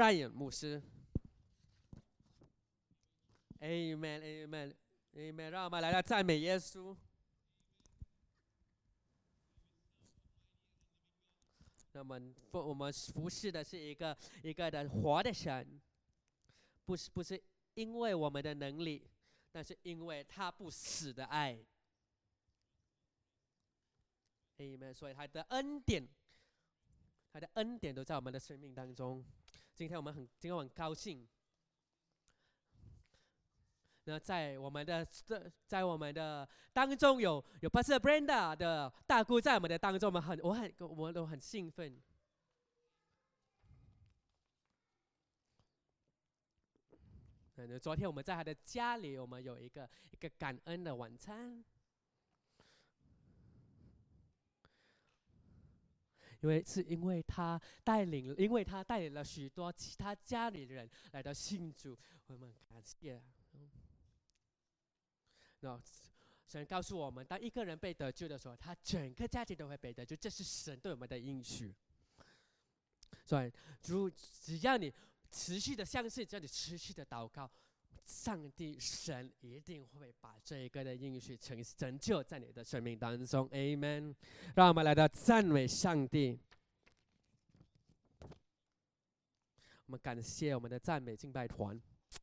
Brian 牧师。Amen，Amen，Amen，让我们来到赞美耶稣。那么，我们服侍的是一个一个的活的神，不是不是因为我们的能力，但是因为他不死的爱。Amen，所以他的恩典，他的恩典都在我们的生命当中。今天我们很今天我很高兴。那在我们的在在我们的当中有有 Pastor Brenda 的大姑在我们的当中，我们很我很我们都很兴奋。那昨天我们在他的家里，我们有一个一个感恩的晚餐，因为是因为他带领，因为他带领了许多其他家里的人来到信主，我们感谢。那神告诉我们，当一个人被得救的时候，他整个家庭都会被得救，这是神对我们的应许。所以，如只要你持续的相信，只要你持续的祷告，上帝神一定会把这一个的应许成成就在你的生命当中。Amen。让我们来到赞美上帝。我们感谢我们的赞美敬拜团，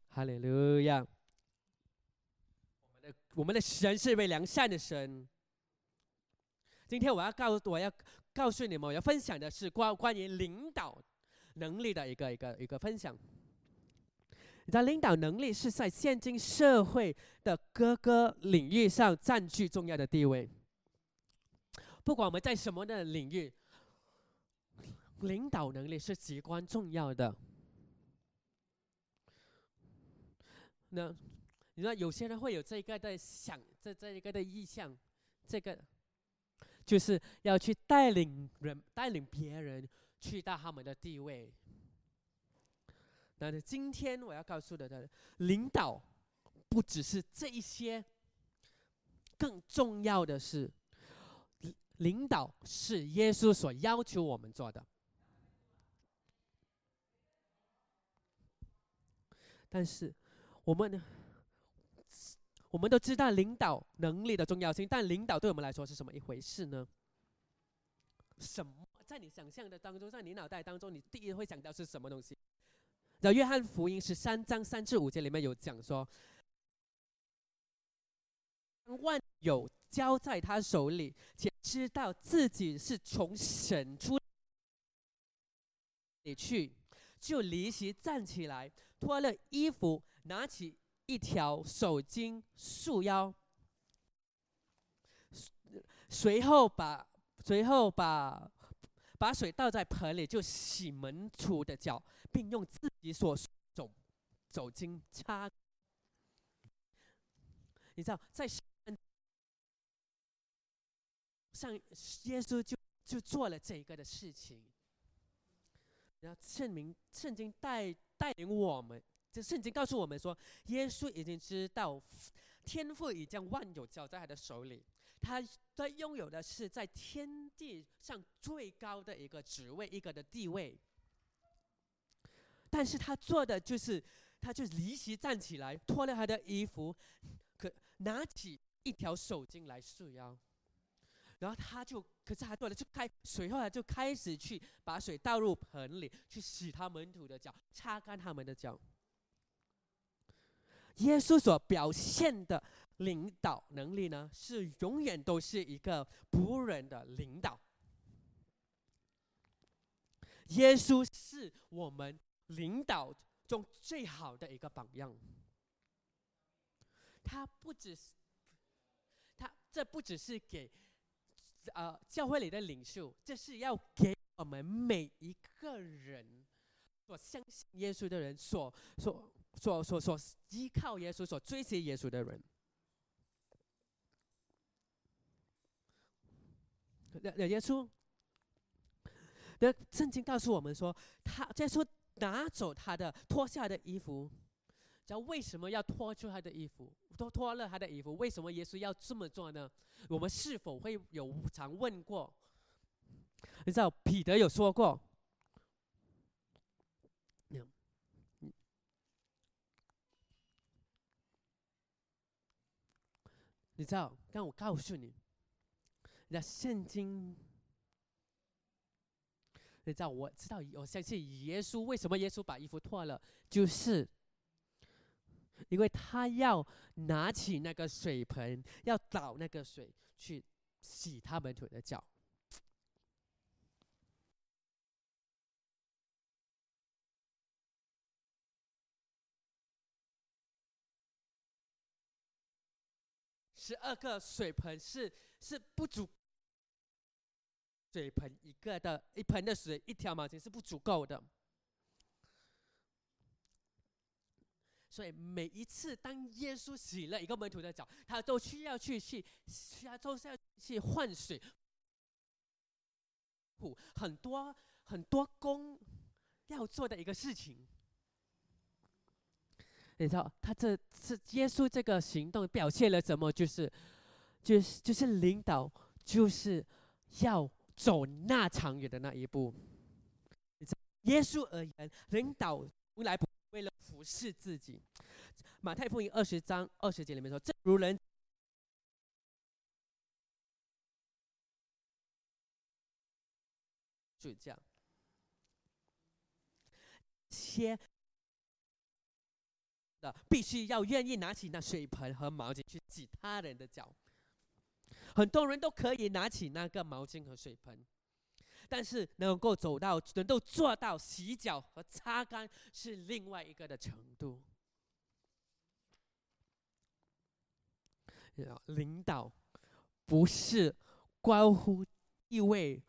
哈利路亚。我们的我们的神是一位良善的神。今天我要告我要告诉你们，我要分享的是关关于领导能力的一个一个一个分享。你的，领导能力是在现今社会的各个领域上占据重要的地位。不管我们在什么的领域，领导能力是极关重要的。那。你说有些人会有这一个的想，这这一个的意向，这个就是要去带领人，带领别人去到他们的地位。那今天我要告诉的的领导，不只是这一些，更重要的是，领导是耶稣所要求我们做的。但是我们呢？我们都知道领导能力的重要性，但领导对我们来说是什么一回事呢？什么在你想象的当中，在你脑袋当中，你第一会想到是什么东西？在约翰福音十三章三至五节里面有讲说，万有交在他手里，且知道自己是从神出里去，就离席站起来，脱了衣服，拿起。一条手巾束腰，随后把随后把把水倒在盆里，就洗门徒的脚，并用自己所走走巾擦。你知道，在上耶稣就就做了这一个的事情，然后圣明圣经带带领我们。这圣经告诉我们说，耶稣已经知道，天父已将万有交在他的手里，他他拥有的是在天地上最高的一个职位，一个的地位。但是他做的就是，他就离席站起来，脱了他的衣服，可拿起一条手巾来束腰，然后他就，可是他做了，就开，随后他就开始去把水倒入盆里，去洗他门徒的脚，擦干他们的脚。耶稣所表现的领导能力呢，是永远都是一个仆人的领导。耶稣是我们领导中最好的一个榜样。他不只是，他这不只是给，呃，教会里的领袖，这是要给我们每一个人所相信耶稣的人所所。所所所依靠耶稣、所追随耶稣的人，了了，耶稣，那圣经告诉我们说，他耶稣拿走他的脱下的衣服，叫为什么要脱出他的衣服，脱脱了他的衣服？为什么耶稣要这么做呢？我们是否会有常问过？你知道彼得有说过，你知道？但我告诉你。那圣经，你知道？我知道，我相信耶稣为什么耶稣把衣服脱了，就是因为他要拿起那个水盆，要倒那个水去洗他们腿的脚。十二个水盆是是不足，水盆一个的一盆的水，一条毛巾是不足够的。所以每一次当耶稣洗了一个门徒的脚，他都需要去去，他都是要去换水，很多很多工要做的一个事情。你知道，他这次耶稣这个行动表现了什么？就是，就是就是领导，就是要走那长远的那一步。耶稣而言，领导从来不为了服侍自己。马太福音二十章二十节里面说：“正如人，就这样，先。”的必须要愿意拿起那水盆和毛巾去洗他人的脚。很多人都可以拿起那个毛巾和水盆，但是能够走到、能够做到洗脚和擦干是另外一个的程度。领导不是关乎地位，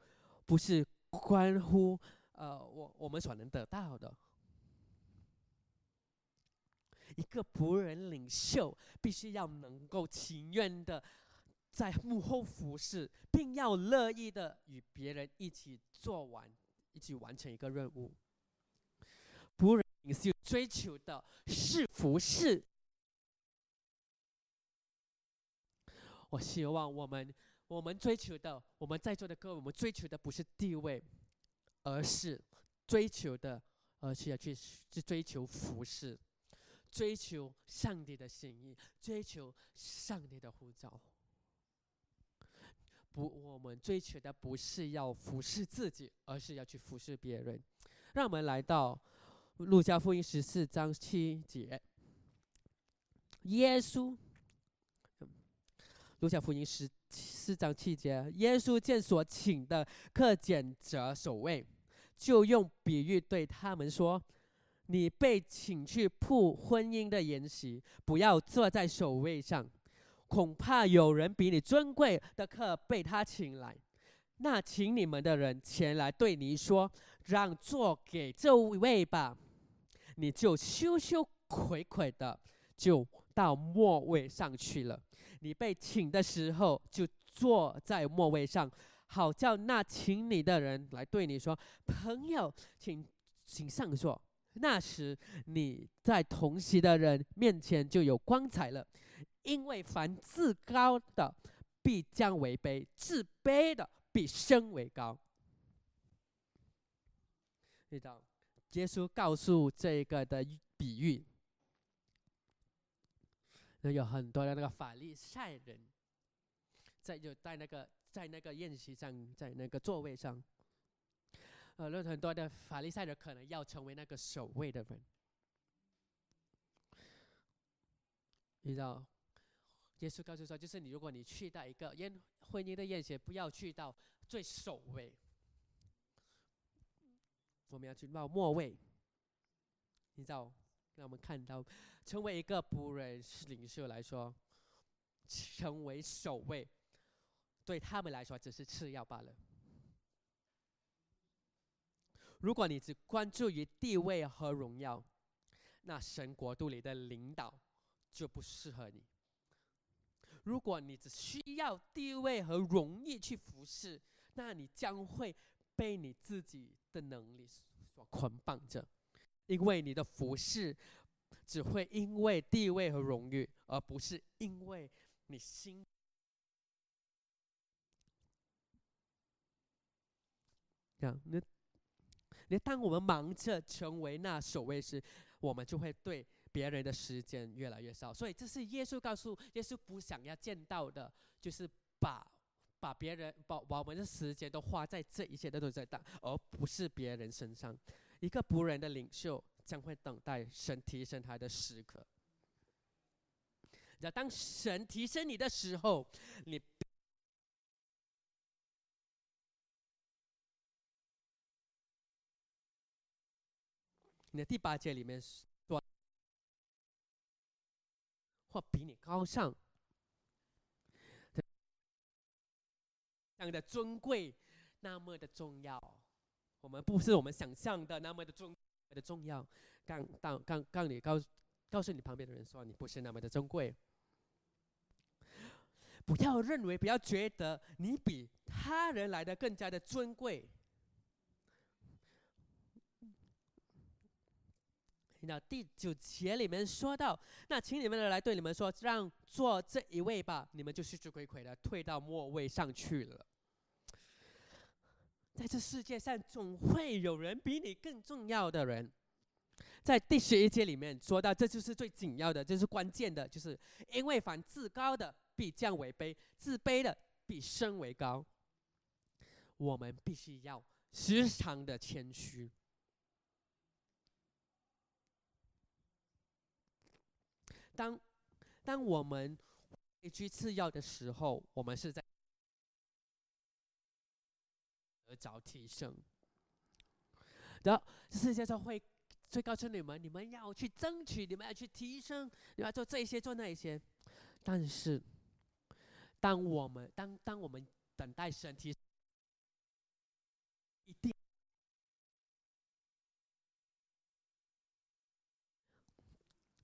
不是关乎呃我我们所能得到的。一个仆人领袖必须要能够情愿的在幕后服侍，并要乐意的与别人一起做完，一起完成一个任务。仆人领袖追求的是服侍。我希望我们，我们追求的，我们在座的各位，我们追求的不是地位，而是追求的，而是要去去追求服侍。追求上帝的心意，追求上帝的呼召。不，我们追求的不是要服侍自己，而是要去服侍别人。让我们来到路加福音十四章七节。耶稣，路加福音十四章七节，耶稣见所请的客拣者守卫，就用比喻对他们说。你被请去铺婚姻的筵席，不要坐在守卫上，恐怕有人比你尊贵的客被他请来。那请你们的人前来对你说：“让座给这位吧。”你就羞羞愧愧的就到末位上去了。你被请的时候就坐在末位上，好叫那请你的人来对你说：“朋友，请请上座。”那时你在同席的人面前就有光彩了，因为凡自高的必将为卑，自卑的必升为高。知道，耶稣告诉这个的比喻，那有很多的那个法利赛人，在就在那个在那个宴席上，在那个座位上。呃，有很多的法利赛人可能要成为那个守卫的人。你知道，耶稣告诉说，就是你，如果你去到一个宴婚姻的宴席，不要去到最首位，我们要去到末位。你知道，让我们看到，成为一个仆人领袖来说，成为首位，对他们来说只是次要罢了。如果你只关注于地位和荣耀，那神国度里的领导就不适合你。如果你只需要地位和荣誉去服侍，那你将会被你自己的能力所捆绑着，因为你的服侍只会因为地位和荣誉，而不是因为你心。这样，那。你当我们忙着成为那守卫时，我们就会对别人的时间越来越少。所以这是耶稣告诉耶稣不想要见到的，就是把把别人把我们的时间都花在这一切的都在当，而不是别人身上。一个仆人的领袖将会等待神提升他的时刻。要当神提升你的时候，你。你的第八节里面，或比你高尚，这样的尊贵，那么的重要。我们不是我们想象的那么的重的重要。刚当刚刚你告告诉你旁边的人说，你不是那么的珍贵。不要认为，不要觉得你比他人来的更加的尊贵。那第九节里面说到，那请你们来对你们说，让做这一位吧，你们就虚虚亏亏的退到末位上去了。在这世界上，总会有人比你更重要的人。在第十一节里面说到，这就是最紧要的，这是关键的，就是因为凡自高的必降为卑，自卑的必升为高。我们必须要时常的谦虚。当当我们位居次要的时候，我们是在得着提升。然后世界上会会告诉你们，你们要去争取，你们要去提升，你们要做这些做那一些。但是，当我们当当我们等待神提，一定。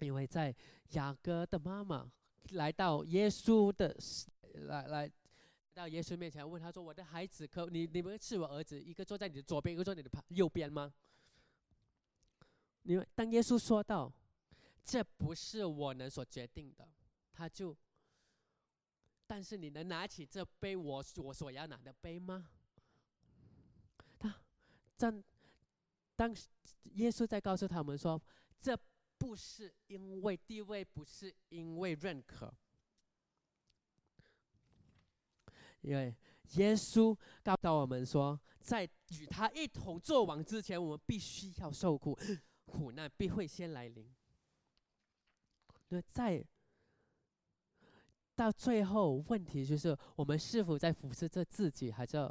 因为在雅各的妈妈来到耶稣的来来到耶稣面前，问他说：“我的孩子，可你你们是我儿子，一个坐在你的左边，一个坐你的旁右边吗？”因为当耶稣说到：“这不是我能所决定的。”他就，但是你能拿起这杯我我所要拿的杯吗？他当当耶稣在告诉他们说：“这。”不是因为地位，不是因为认可，因为耶稣告诉我们说，在与他一同做王之前，我们必须要受苦，苦难必会先来临。那在到最后，问题就是我们是否在服侍着自己，还是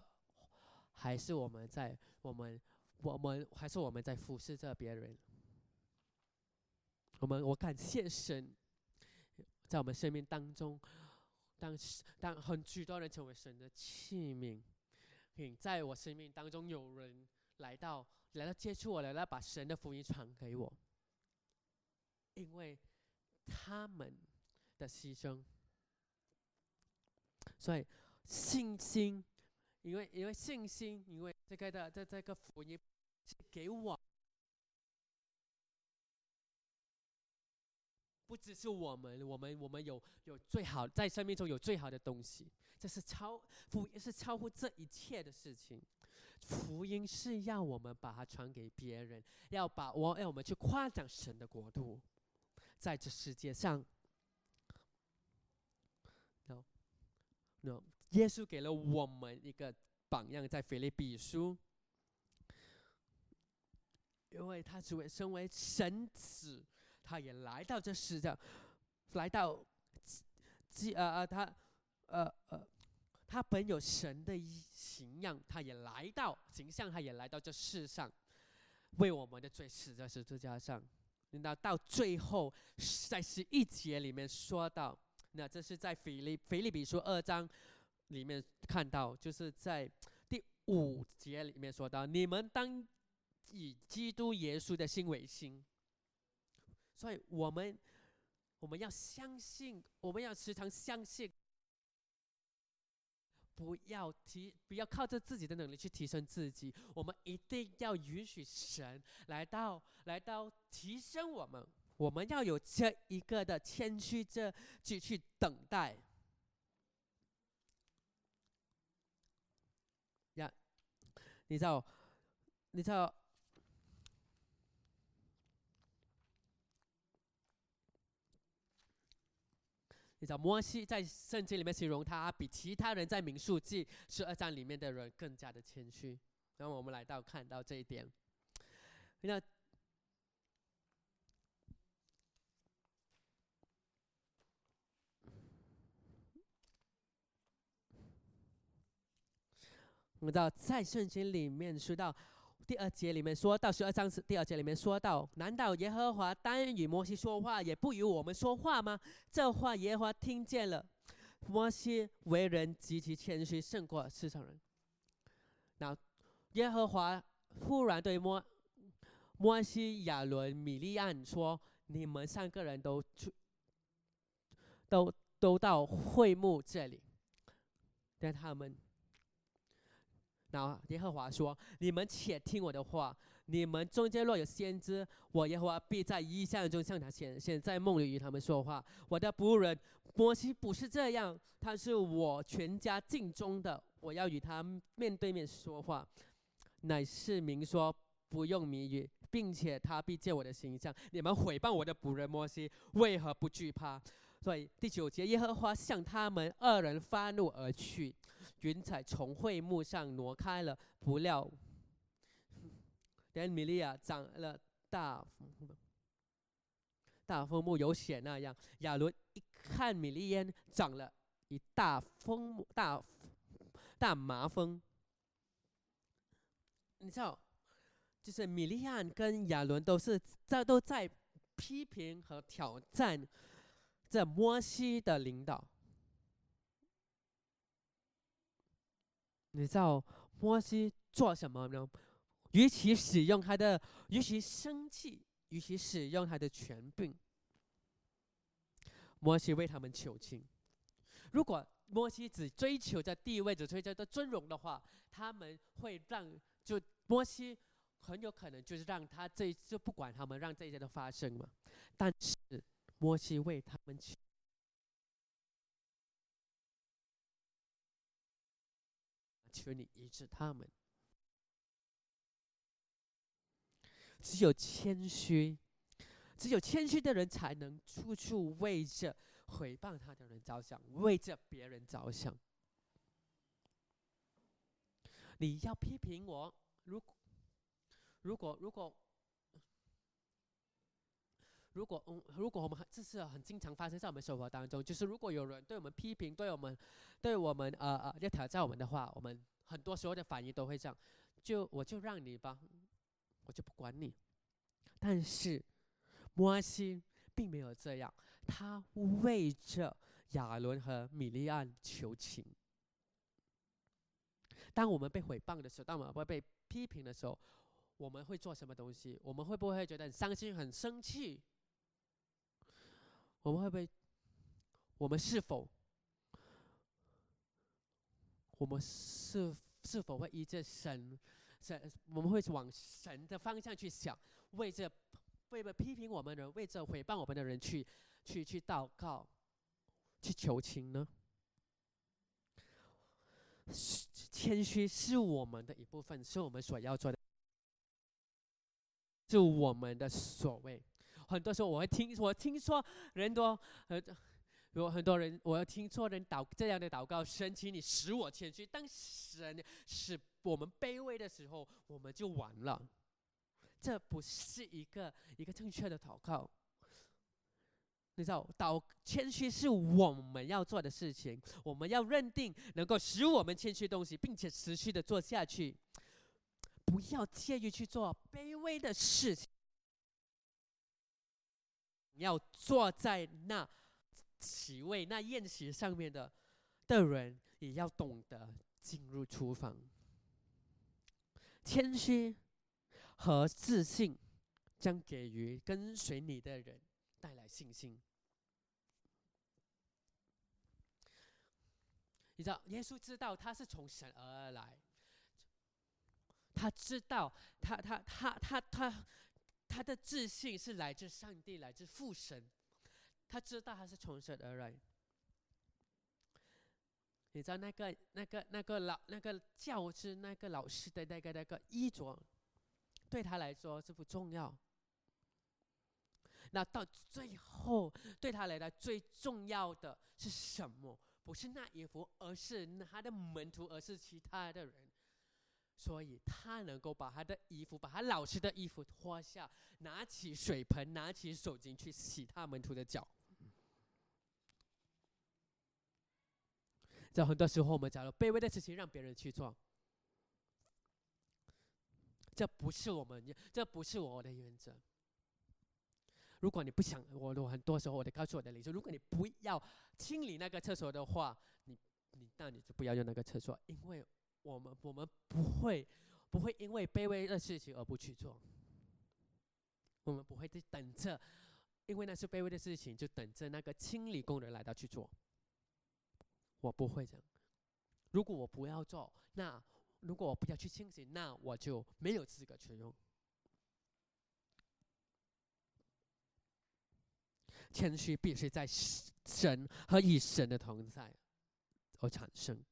还是我们在我们我们还是我们在服侍着别人？我们我感谢神，在我们生命当中，当当很许多人成为神的器皿，在我生命当中有人来到来到接触我，来到把神的福音传给我，因为他们的牺牲，所以信心，因为因为信心，因为这个的这这个福音是给我。只是我们，我们我们有有最好在生命中有最好的东西，这是超福音是超乎这一切的事情。福音是要我们把它传给别人，要把我要我们去夸奖神的国度，在这世界上。no no，耶稣给了我们一个榜样，在腓立比书，因为他只为身为神子。他也来到这世上，来到，基呃呃他，呃呃，他本有神的形样，他也来到形象，他也来到这世上，为我们的罪死在十字架上。那到最后，在十一节里面说到，那这是在腓利腓利比书二章里面看到，就是在第五节里面说到，你们当以基督耶稣的心为心。所以我们，我们要相信，我们要时常相信，不要提，不要靠着自己的能力去提升自己。我们一定要允许神来到，来到提升我们。我们要有这一个的谦虚，这去去等待。呀，你知道，你知道。你知道摩西在圣经里面形容他比其他人在民数记十二章里面的人更加的谦虚。然后我们来到看到这一点，那我们知道在圣经里面说到。第二节里面说到十二章是第二节里面说到，难道耶和华单与摩西说话，也不与我们说话吗？这话耶和华听见了。摩西为人极其谦虚，胜过世上人。那耶和华忽然对摩摩西、亚伦、米利安说：“你们三个人都去，都都到会幕这里，但他们。”然后耶和华说：“你们且听我的话，你们中间若有先知，我耶和华必在异象中向他显现，在梦里与他们说话。我的仆人摩西不是这样，他是我全家尽忠的，我要与他面对面说话，乃是明说，不用谜语，并且他必借我的形象。你们毁谤我的仆人摩西，为何不惧怕？所以第九节，耶和华向他们二人发怒而去。”云彩从会幕上挪开了，不料，连米利亚长了大大风木有血那样。亚伦一看米利烟长了一大风大大麻风，你知道，就是米利亚跟亚伦都是在都在批评和挑战这摩西的领导。你知道摩西做什么呢？与其使用他的，与其生气，与其使用他的权柄，摩西为他们求情。如果摩西只追求着地位，只追求着尊荣的话，他们会让就摩西很有可能就是让他这就不管他们，让这些都发生嘛。但是摩西为他们求。求你医治他们。只有谦虚，只有谦虚的人才能处处为着毁谤他的人着想，为着别人着想。你要批评我，如果如果如果如果嗯，如果我们这是很经常发生在我们生活当中，就是如果有人对我们批评，对我们对我们呃呃要挑战我们的话，我们。很多时候的反应都会这样，就我就让你吧，我就不管你。但是摩西并没有这样，他为着亚伦和米利安求情。当我们被诽谤的时候，当我们会被批评的时候，我们会做什么东西？我们会不会觉得很伤心、很生气？我们会不会？我们是否？我们是是否会依着神，神我们会往神的方向去想，为这为了批评我们的人，为这诽谤我们的人去去去祷告，去求情呢？谦虚是我们的一部分，是我们所要做的，是我们的所谓。很多时候我会听，我听说人多很多。有很多人，我要听错人祷这样的祷告，神，请你使我谦虚。当神使我们卑微的时候，我们就完了。这不是一个一个正确的祷告。你知道，祷谦虚是我们要做的事情，我们要认定能够使我们谦虚东西，并且持续的做下去，不要介意去做卑微的事情。要坐在那。席位那宴席上面的的人也要懂得进入厨房，谦虚和自信将给予跟随你的人带来信心。你知道，耶稣知道他是从神而来，他知道他他他他他他的自信是来自上帝，来自父神。他知道他是从神而来。你知道那个、那个、那个老、那个教师、那个老师的那个、那个衣着，对他来说是不重要。那到最后，对他来讲最重要的是什么？不是那衣服，而是他的门徒，而是其他的人。所以他能够把他的衣服，把他老师的衣服脱下，拿起水盆，拿起手巾去洗他门徒的脚。在很多时候，我们讲了卑微的事情让别人去做，这不是我们，这不是我的原则。如果你不想，我我很多时候我得告诉我的领袖，如果你不要清理那个厕所的话，你你那你就不要用那个厕所，因为我们我们不会不会因为卑微的事情而不去做，我们不会在等着，因为那是卑微的事情，就等着那个清理工人来到去做。我不会这样。如果我不要做，那如果我不要去清洗，那我就没有资格去用。谦虚必须在神和以神的同在而产生，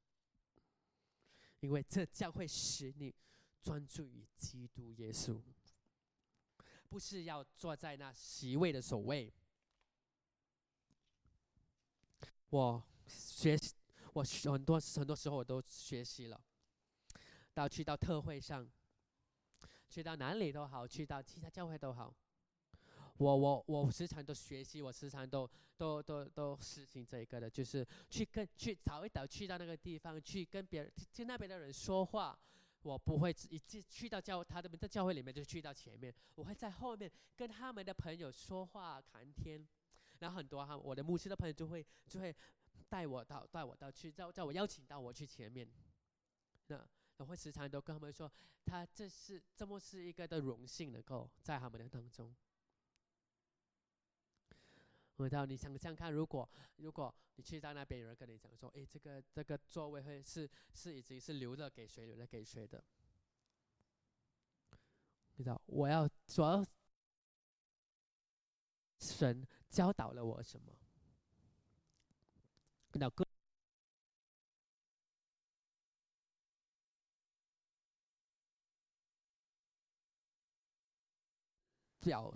因为这将会使你专注于基督耶稣，不是要坐在那席位的首位。我学习，我很多很多时候我都学习了，到去到特会上，去到哪里都好，去到其他教会都好。我我我时常都学习，我时常都都都都实行这一个的，就是去跟去早一早去到那个地方，去跟别人听那边的人说话。我不会一进去到教他们在教会里面就去到前面，我会在后面跟他们的朋友说话谈天。然后很多哈，我的牧师的朋友就会就会带我到带我到去叫叫我邀请到我去前面。那我会时常都跟他们说，他这是这么是一个的荣幸，能够在他们的当中。回到你想想看，如果如果你去到那边，有人跟你讲说：“哎，这个这个座位会是是已经是留着给谁，留着给谁的？”你知道我要主要神教导了我什么？那个表。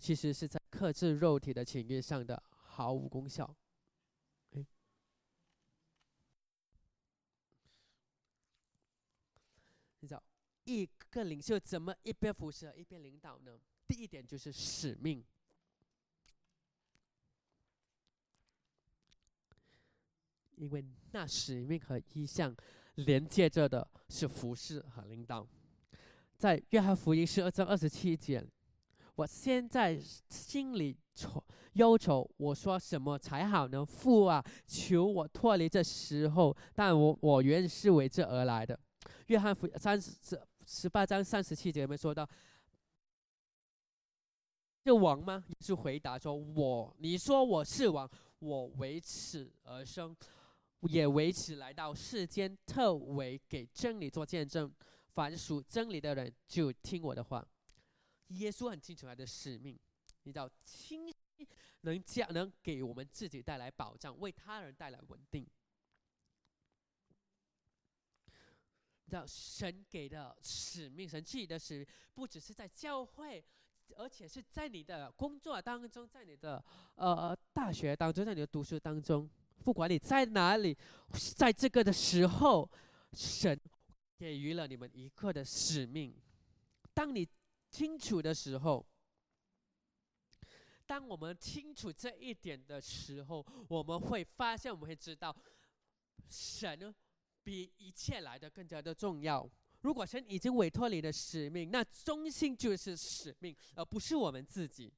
其实是在克制肉体的情欲上的毫无功效。你知道一个领袖怎么一边辐射一边领导呢？第一点就是使命，因为那使命和意向连接着的是服饰和领导。在约翰福音十二章二十七节。我现在心里愁忧愁，我说什么才好呢？父啊，求我脱离这时候，但我我原是为这而来的。约翰福音三十十八章三十七节里面说到，是王吗？耶稣回答说：“我，你说我是王，我为此而生，也为此来到世间，特为给真理做见证。凡属真理的人，就听我的话。”耶稣很清楚他的使命，你知道，清晰能将能给我们自己带来保障，为他人带来稳定。你知道，神给的使命，神自己的使命，不只是在教会，而且是在你的工作当中，在你的呃大学当中，在你的读书当中，不管你在哪里，在这个的时候，神给予了你们一个的使命。当你清楚的时候，当我们清楚这一点的时候，我们会发现，我们会知道，神比一切来的更加的重要。如果神已经委托你的使命，那中心就是使命，而不是我们自己。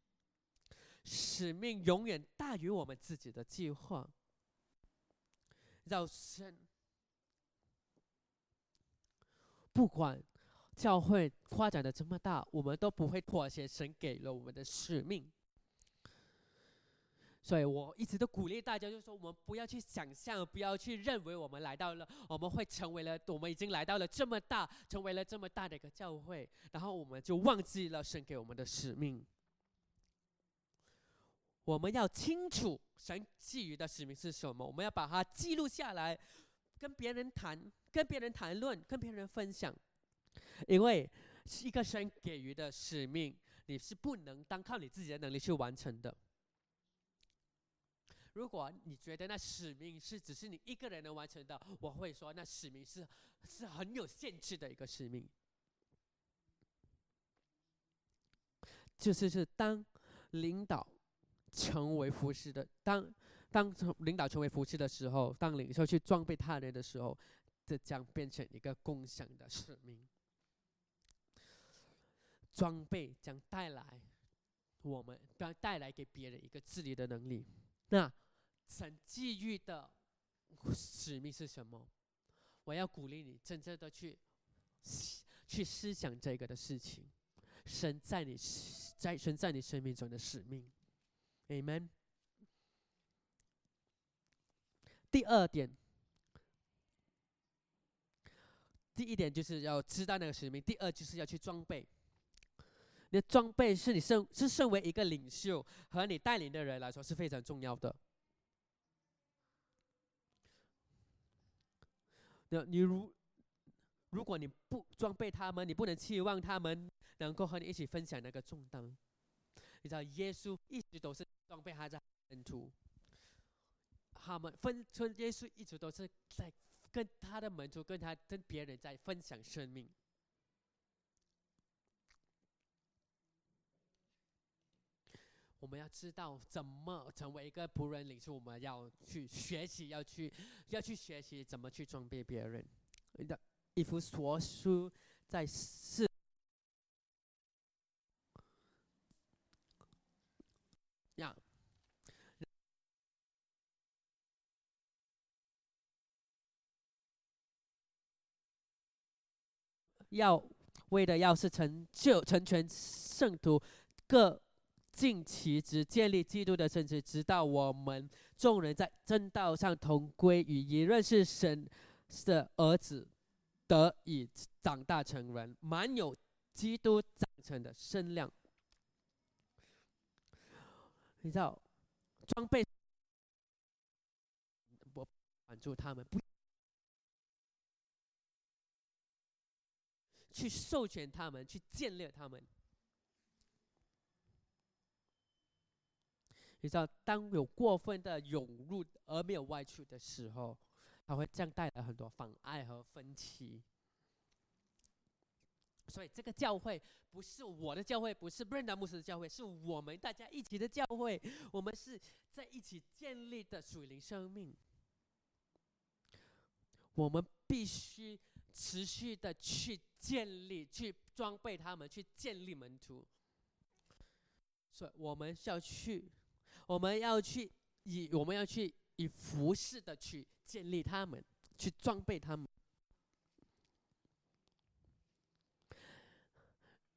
使命永远大于我们自己的计划。让神不管。教会发展的这么大，我们都不会妥协。神给了我们的使命，所以我一直都鼓励大家，就是说，我们不要去想象，不要去认为我们来到了，我们会成为了，我们已经来到了这么大，成为了这么大的一个教会，然后我们就忘记了神给我们的使命。我们要清楚神给予的使命是什么，我们要把它记录下来。跟别人谈，跟别人谈论，跟别人分享，因为是一个神给予的使命，你是不能单靠你自己的能力去完成的。如果你觉得那使命是只是你一个人能完成的，我会说那使命是是很有限制的一个使命。就是是当领导成为服饰的，当当成领导成为服饰的时候，当领袖去装备他人的时候，这将变成一个共享的使命。装备将带来我们将带来给别人一个治理的能力。那神给予的使命是什么？我要鼓励你真正的去去思想这个的事情。神在你在神在你生命中的使命，Amen。第二点，第一点就是要知道那个使命，第二就是要去装备。你的装备是你身是身为一个领袖和你带领的人来说是非常重要的。那你如如果你不装备他们，你不能期望他们能够和你一起分享那个重担。你知道，耶稣一直都是装备他的门徒，他们分村耶稣一直都是在跟他的门徒、跟他、跟别人在分享生命。我们要知道怎么成为一个仆人领袖，我们要去学习，要去要去学习怎么去装备别人。的一幅所书在四呀，要为的要是成就成全圣徒各。尽其职，建立基督的圣职，直到我们众人在正道上同归于一，认识神的儿子，得以长大成人，满有基督长成的身量。你知道，装备我管住他们，不去授权他们，去建立他们。你知道，当有过分的涌入而没有外出的时候，它会这样带来很多妨碍和分歧。所以，这个教会不是我的教会，不是布兰达牧师的教会，是我们大家一起的教会。我们是在一起建立的属灵生命。我们必须持续的去建立、去装备他们、去建立门徒。所以，我们需要去。我们要去以我们要去以服饰的去建立他们，去装备他们。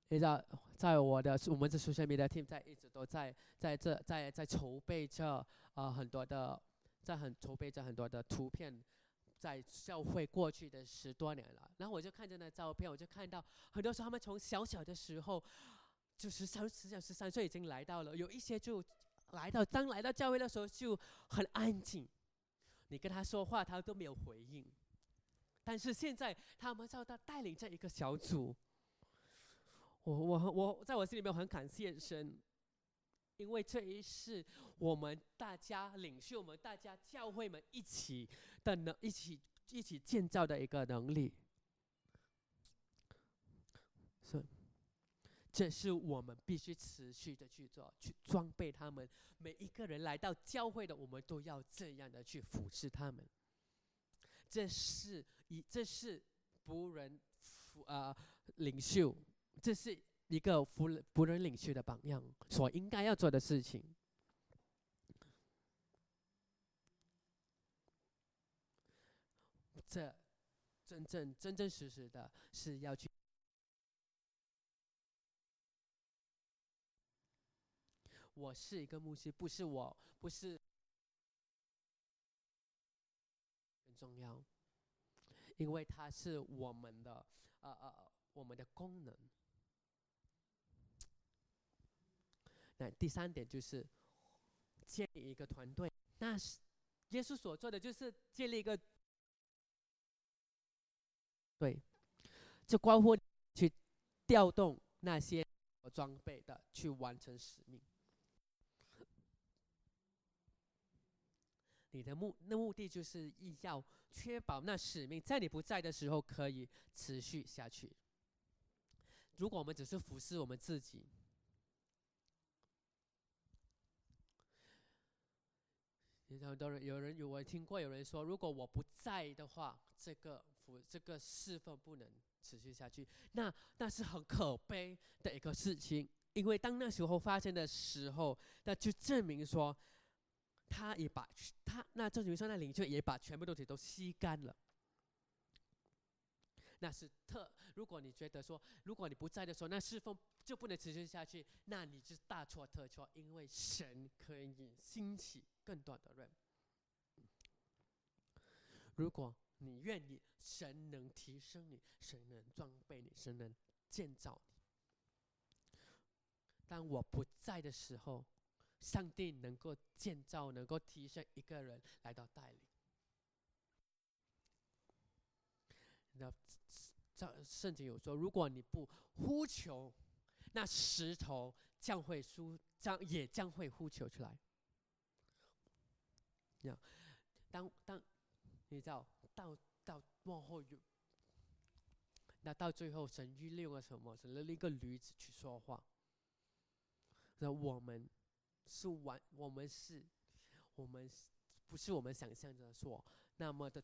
你知道，在我的我们这 social media team 在一直都在在这在在筹备着啊很多的在很筹备着很多的图片，在教会过去的十多年了。然后我就看着那照片，我就看到很多时候他们从小小的时候，就十三十小十三岁已经来到了，有一些就。来到当来到教会的时候就很安静，你跟他说话他都没有回应。但是现在他们叫他带领这一个小组，我我我在我心里面很感谢神，因为这一是我们大家领袖们、大家教会们一起的能一起一起建造的一个能力。是。这是我们必须持续的去做，去装备他们。每一个人来到教会的，我们都要这样的去俯视他们。这是一，这是仆人服，呃，领袖，这是一个仆人仆人领袖的榜样所应该要做的事情。这真正真真实实的是要去。我是一个牧师，不是我，不是很重要，因为它是我们的，呃呃，我们的功能。那第三点就是建立一个团队，那是耶稣所做的，就是建立一个。对，就关乎去调动那些装备的去完成使命。你的目那目的就是要确保那使命在你不在的时候可以持续下去。如果我们只是服侍我们自己，很多人有人有我听过有人说，如果我不在的话，这个服这个侍奉不能持续下去，那那是很可悲的一个事情。因为当那时候发生的时候，那就证明说，他也把他那证明说那领袖也把全部东西都吸干了。那是特，如果你觉得说，如果你不在的时候，那侍奉就不能持续下去，那你是大错特错，因为神可以兴起更多的人。如果你愿意，神能提升你，神能装备你，神能建造你。当我不在的时候，上帝能够建造，能够提升一个人来到带领。那这圣经有说，如果你不呼求，那石头将会输，将也将会呼求出来。那当当你知道到到往后有，那到最后神预利了什么？神用一个驴子去说话。那我们是完，我们是，我们不是我们想象的说那么的。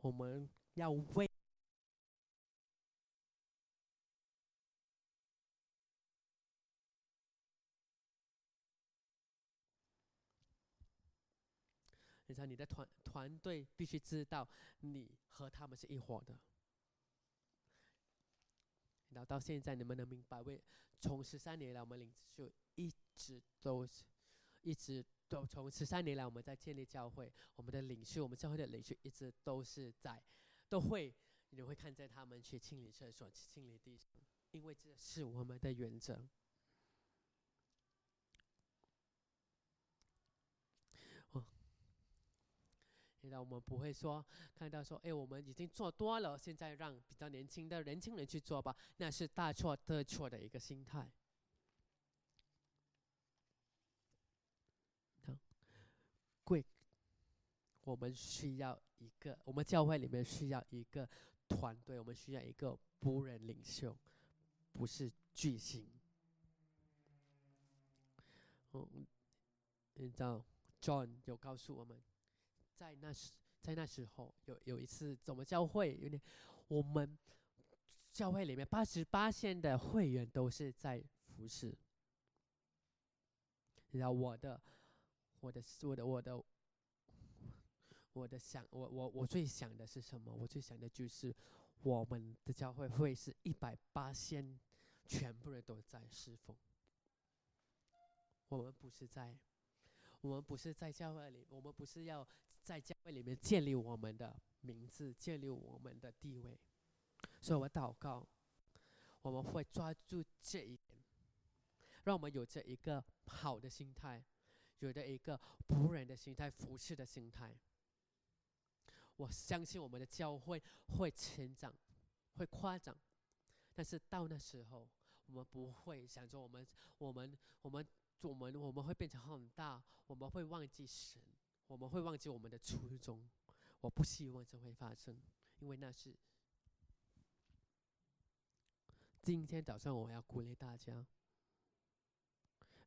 我们要为，你知道，你的团团队必须知道你和他们是一伙的。然后到现在，你们能明白为从十三年来，我们领袖一直都是，一直。都从十三年来，我们在建立教会，我们的领袖，我们教会的领袖一直都是在，都会，你会看见他们去清理厕所、去清理地，因为这是我们的原则。现在我们不会说看到说，哎，我们已经做多了，现在让比较年轻的年轻人去做吧，那是大错特错的一个心态。好贵，我们需要一个，我们教会里面需要一个团队，我们需要一个仆人领袖，不是巨星。嗯，你知道，John 有告诉我们，在那时，在那时候有有一次，怎么教会有点，我们教会里面八十八线的会员都是在服侍。然后我的。我的我的我的我的想我我我最想的是什么？我最想的就是我们的教会会是一百八线，全部人都在侍奉。我们不是在，我们不是在教会里，我们不是要在教会里面建立我们的名字，建立我们的地位。所以我祷告，我们会抓住这一点，让我们有着一个好的心态。有的一个仆人的心态，服侍的心态。我相信我们的教会会成长，会夸张，但是到那时候，我们不会想着我们，我们，我们，我们，我们会变成很大，我们会忘记神，我们会忘记我们的初衷。我不希望这会发生，因为那是今天早上我要鼓励大家，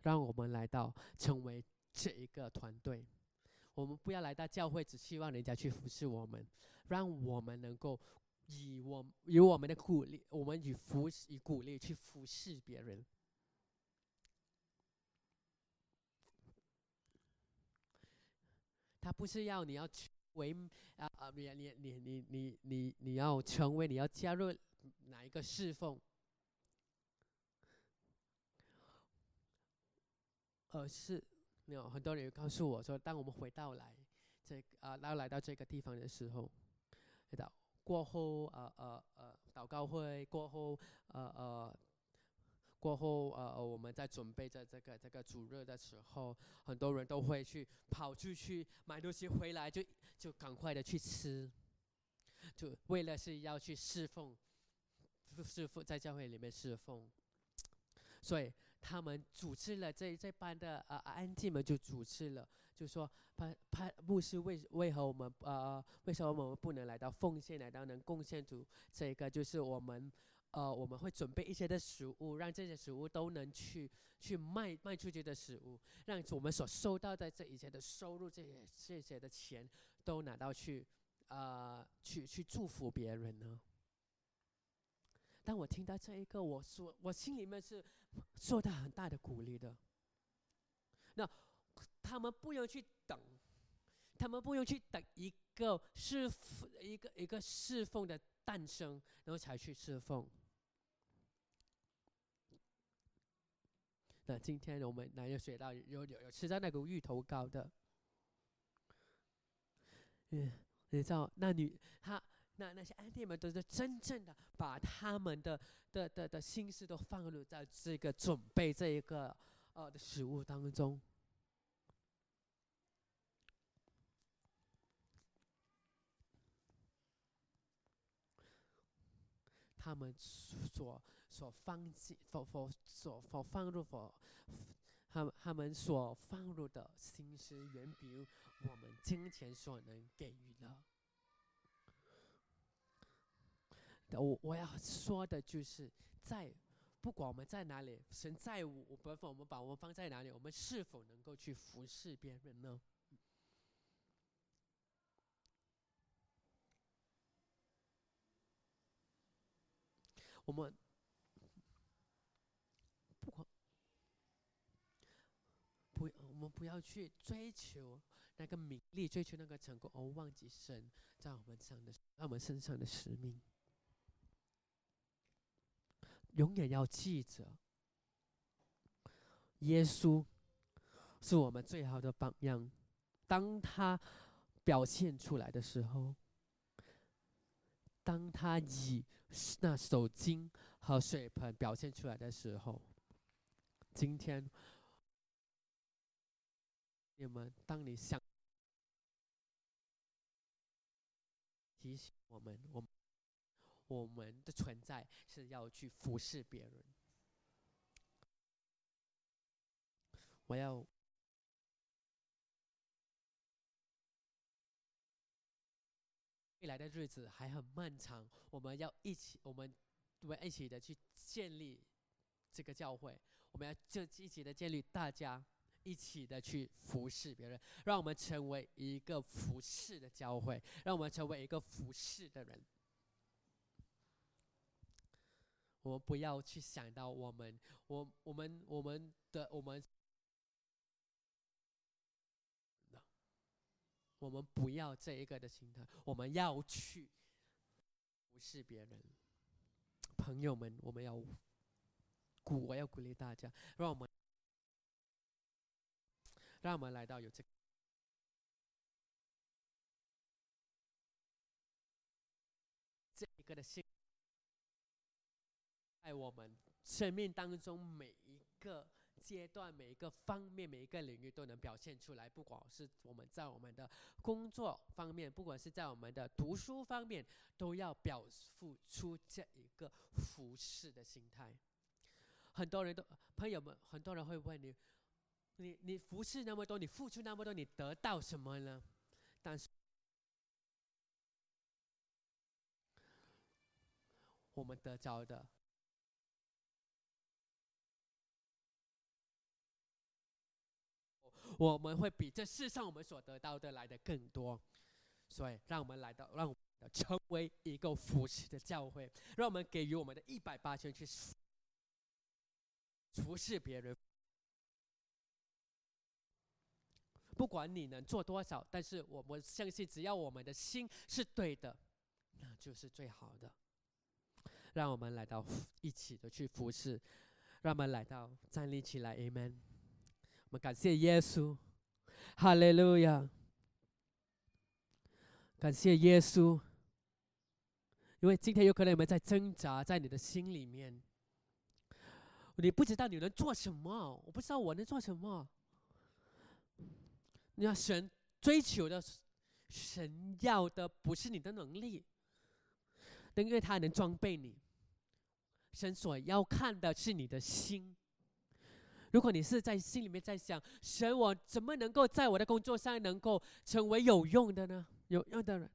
让我们来到成为。这一个团队，我们不要来到教会，只希望人家去服侍我们，让我们能够以我以我们的鼓励，我们以服以鼓励去服侍别人。他不是要你要成为啊啊，你你你你你你你要成为，你要加入哪一个侍奉，而是。有很多人告诉我说，当我们回到来这啊，然后来到这个地方的时候，到过后呃呃呃祷告会过后呃呃过后，呃，我们在准备着这个这个主日的时候，很多人都会去跑出去买东西回来，就就赶快的去吃，就为了是要去侍奉，侍奉在教会里面侍奉，所以他们主持了这这班的呃安静们就主持了，就说潘潘牧师为为何我们呃为什么我们不能来到奉献，来到能贡献主这个就是我们。呃，我们会准备一些的食物，让这些食物都能去去卖卖出去的食物，让我们所收到的这一切的收入，这些这些的钱都拿到去，呃，去去祝福别人呢。当我听到这一个，我说我心里面是受到很大的鼓励的。那他们不用去等，他们不用去等一个侍奉一个一个侍奉的诞生，然后才去侍奉。那今天我们哪有学到有有有吃到那个芋头糕的？嗯，你知道那女她那那些安弟们都是真正的把他们的的的的心思都放入在这个准备这一个呃的食物当中。他们所。所放进、否否所否放入否，他他们所放入的心思，远比我们金钱所能给予的。我我要说的就是，在不管我们在哪里，神在我，不管我们把我们放在哪里，我们是否能够去服侍别人呢？我们。不，我我们不要去追求那个名利，追求那个成功，而忘记神在我们上的，在我们身上的使命。永远要记着，耶稣是我们最好的榜样。当他表现出来的时候，当他以那手巾和水盆表现出来的时候，今天。你们，当你想提醒我们，我们我们的存在是要去服侍别人。我要未来的日子还很漫长，我们要一起，我们我们一起的去建立这个教会，我们要就积极的建立大家。一起的去服侍别人，让我们成为一个服侍的教会，让我们成为一个服侍的人。我们不要去想到我们，我我们我们的我们，我们不要这一个的心态，我们要去服侍别人。朋友们，我们要鼓，我要鼓励大家，让我们。让我们来到有这这一个的心，在我们生命当中每一个阶段、每一个方面、每一个领域都能表现出来。不管是我们在我们的工作方面，不管是在我们的读书方面，都要表付出这一个服侍的心态。很多人都朋友们，很多人会问你。你你服侍那么多，你付出那么多，你得到什么呢？但是我们得着的，我们会比这世上我们所得到的来的更多。所以，让我们来到，让我们成为一个服侍的教会，让我们给予我们的一百八千去服侍别人。不管你能做多少，但是我们相信，只要我们的心是对的，那就是最好的。让我们来到一起的去服侍，让我们来到站立起来，Amen。我们感谢耶稣，哈利路亚。感谢耶稣，因为今天有可能你们在挣扎，在你的心里面，你不知道你能做什么，我不知道我能做什么。你要神追求的，神要的不是你的能力，因为他能装备你。神所要看的是你的心。如果你是在心里面在想，神，我怎么能够在我的工作上能够成为有用的呢？有用的人，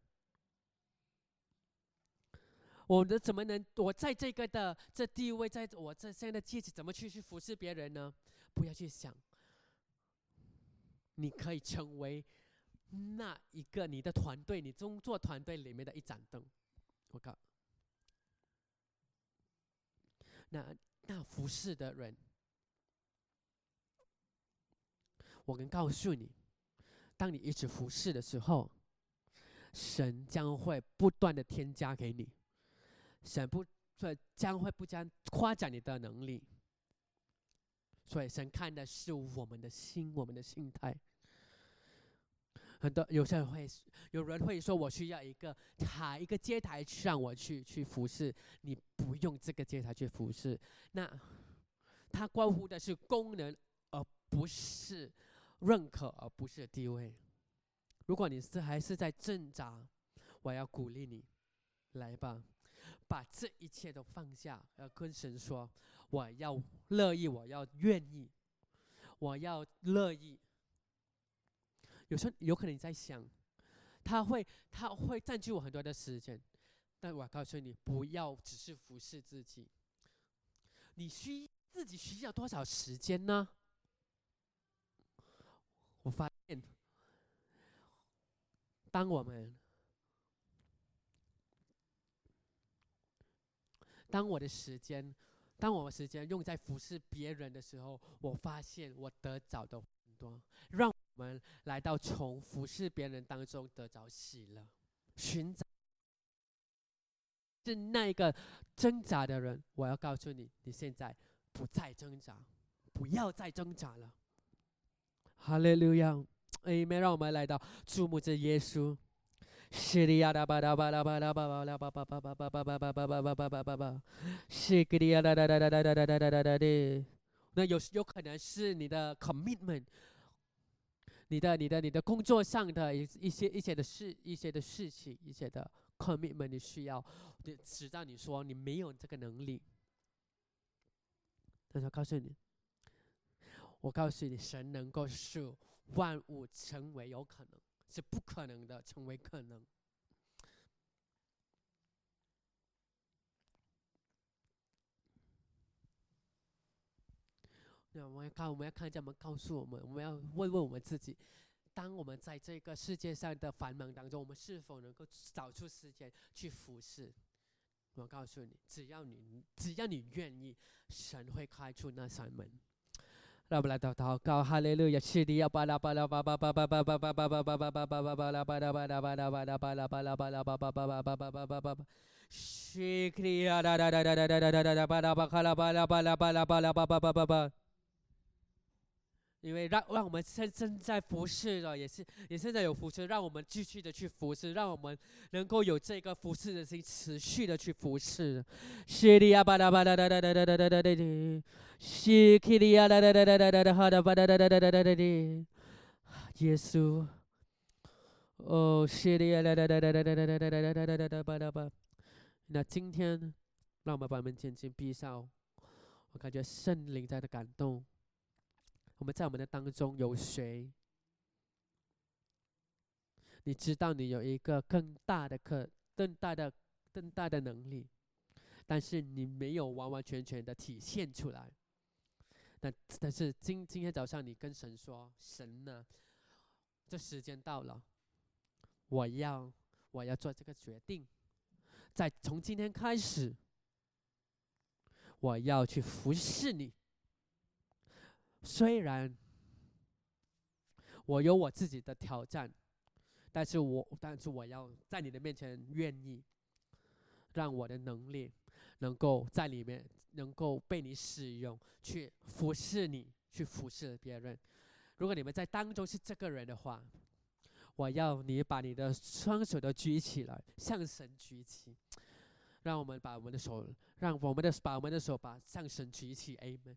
我的怎么能我在这个的这地位，在我这现在的阶级，怎么去去服侍别人呢？不要去想，你可以成为那一个你的团队，你工作团队里面的一盏灯。我告，那那服侍的人。我能告诉你，当你一直服侍的时候，神将会不断的添加给你，神不这将会不将夸奖你的能力。所以神看的是我们的心，我们的心态。很多有些人会有人会说，我需要一个台一个阶台让我去去服侍，你不用这个阶台去服侍，那它关乎的是功能，而不是。认可而不是地位。如果你是还是在挣扎，我要鼓励你，来吧，把这一切都放下，要跟神说：我要乐意，我要愿意，我要乐意。有时候有可能你在想，他会他会占据我很多的时间，但我告诉你，不要只是服侍自己。你需自己需要多少时间呢？我发现，当我们当我的时间，当我的时间用在服侍别人的时候，我发现我得着的很多。让我们来到从服侍别人当中得着喜乐，寻找是那一个挣扎的人。我要告诉你，你现在不再挣扎，不要再挣扎了。哈利路亚，哎，没让我们来到注目着耶稣。西里亚达巴达巴拉巴拉巴巴拉巴巴巴巴巴巴巴巴巴巴巴巴巴巴巴，西格里亚哒哒哒哒哒哒哒哒哒哒的。那有有可能是你的 commitment，你的你的你的工作上的一一些一些的事一些的事情一些的 commitment 你需要，直到你说你没有这个能力，他说告诉你。我告诉你，神能够使万物成为有可能，是不可能的成为可能。那我们要看，我们要看，见，我们告诉我们，我们要问问我们自己：当我们在这个世界上的繁忙当中，我们是否能够找出时间去服侍？我告诉你，只要你只要你愿意，神会开出那扇门。拉巴拉祷祷告，哈利路亚！是的呀，巴拉巴拉巴巴巴巴巴巴巴巴巴巴巴巴巴巴巴巴拉巴拉巴拉巴拉巴拉巴拉巴拉巴拉巴巴巴巴巴巴巴巴巴巴，是的呀，哒哒哒哒哒哒哒哒哒，巴拉巴卡拉巴拉巴拉巴拉巴拉巴巴巴巴巴。因为让让我们现正在服侍的，也是也现在有服侍，让我们继续的去服侍，让我们能够有这个服侍的心，持续的去服侍。谢利亚巴拉巴拉哒哒哒哒哒哒哒哒哒，谢克利亚哒哒哒哒哒哒哒哈哒巴哒哒哒哒哒哒哒哒，耶稣，哦，谢利亚哒哒哒哒哒哒哒哒哒哒哒哒哒巴拉巴。那今天，让我们把门紧紧闭上，我感觉圣灵在的感动。我们在我们的当中有谁？你知道你有一个更大的、可更大的、更大的能力，但是你没有完完全全的体现出来。那但是今今天早上你跟神说：“神呢？这时间到了，我要我要做这个决定，在从今天开始，我要去服侍你。”虽然我有我自己的挑战，但是我但是我要在你的面前愿意，让我的能力能够在里面能够被你使用，去服侍你，去服侍别人。如果你们在当中是这个人的话，我要你把你的双手都举起来，向神举起。让我们把我们的手，让我们的把我们的手把上神举起，Amen。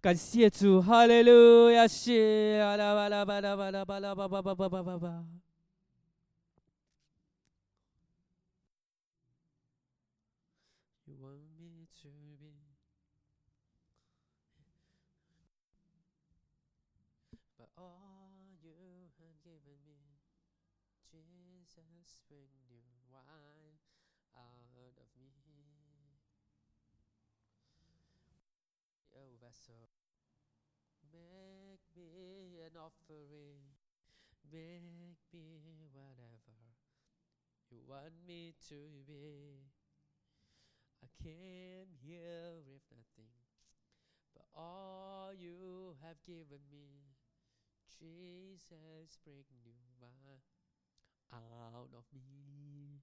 感谢主，哈利路亚！西呀啦吧啦吧啦吧啦吧啦吧吧吧吧吧吧吧。You an offering, make me whatever you want me to be. I came here with nothing, but all you have given me. Jesus, bring new wine out of me。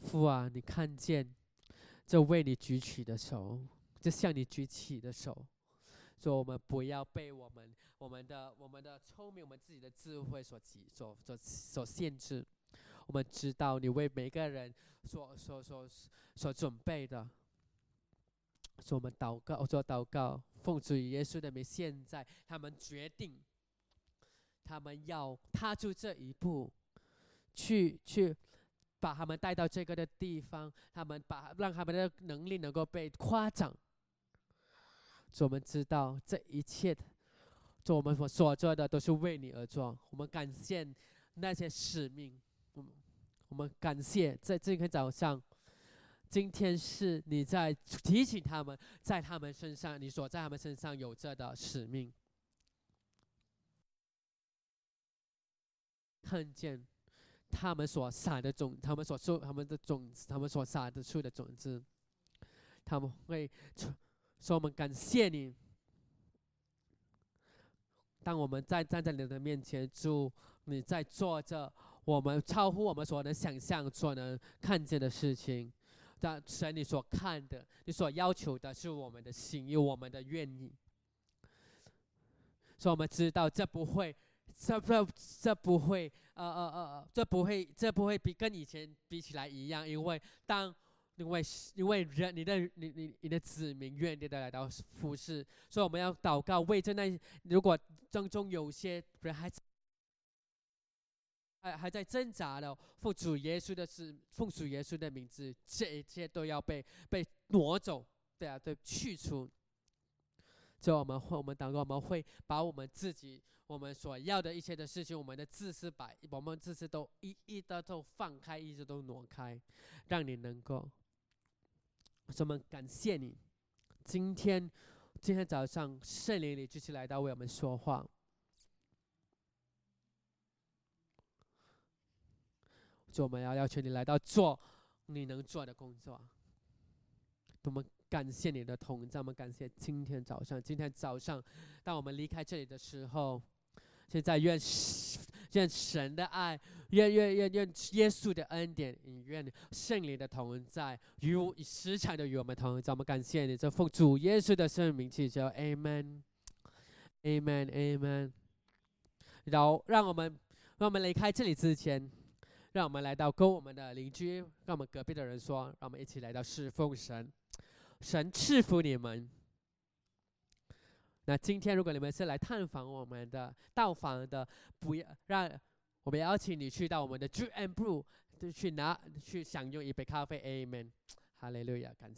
父啊，你看见这为你举起的手，这向你举起的手， 说我们不要被我们我们的我们的聪明、我们自己的智慧所及、所所所限制。我们知道你为每个人所所所所准备的。说我们祷告，做祷告，奉主耶稣的名。现在他们决定，他们要踏出这一步，去去把他们带到这个的地方，他们把让他们的能力能够被夸奖。我们知道这一切，做我们所所做的都是为你而做。我们感谢那些使命，我们我们感谢在这天早上。今天是你在提醒他们，在他们身上，你所在他们身上有着的使命。看见他们所撒的种，他们所收他们的种子，他们所撒的出的种子，他们会说：“我们感谢你。”当我们在站在你的面前，主，你在做着我们超乎我们所能想象、所能看见的事情。但神，你所看的，你所要求的是我们的心，有我们的愿意。所以我们知道，这不会，这不，这不会，呃呃呃，这不会，这不会比跟以前比起来一样，因为当，因为因为人，你的你你你的子民愿意的来到服侍，所以我们要祷告，为这那如果当中有些人还。还还在挣扎的，奉主耶稣的是奉主耶稣的名字，这一切都要被被挪走，对啊，对，去除。就我们会，我们祷告，我们会把我们自己我们所要的一切的事情，我们的自私把我们自私都一一的都放开，一直都挪开，让你能够。我们感谢你，今天今天早上圣灵里继续来到为我们说话。就我们要要求你来到做你能做的工作。我们感谢你的同在，我们感谢今天早上，今天早上，当我们离开这里的时候，现在愿愿神的爱，愿愿愿愿耶稣的恩典，愿圣灵的同在与时常的与我们同在。我们感谢你，这奉主耶稣的圣名祈求，Amen，Amen，Amen。然后让我们让我们离开这里之前。让我们来到跟我们的邻居，跟我们隔壁的人说，让我们一起来到侍奉神，神赐福你们。那今天如果你们是来探访我们的、到访的，不要让我们邀请你去到我们的 G M Brew，就去拿去享用一杯咖啡。Amen，哈利路亚，感谢。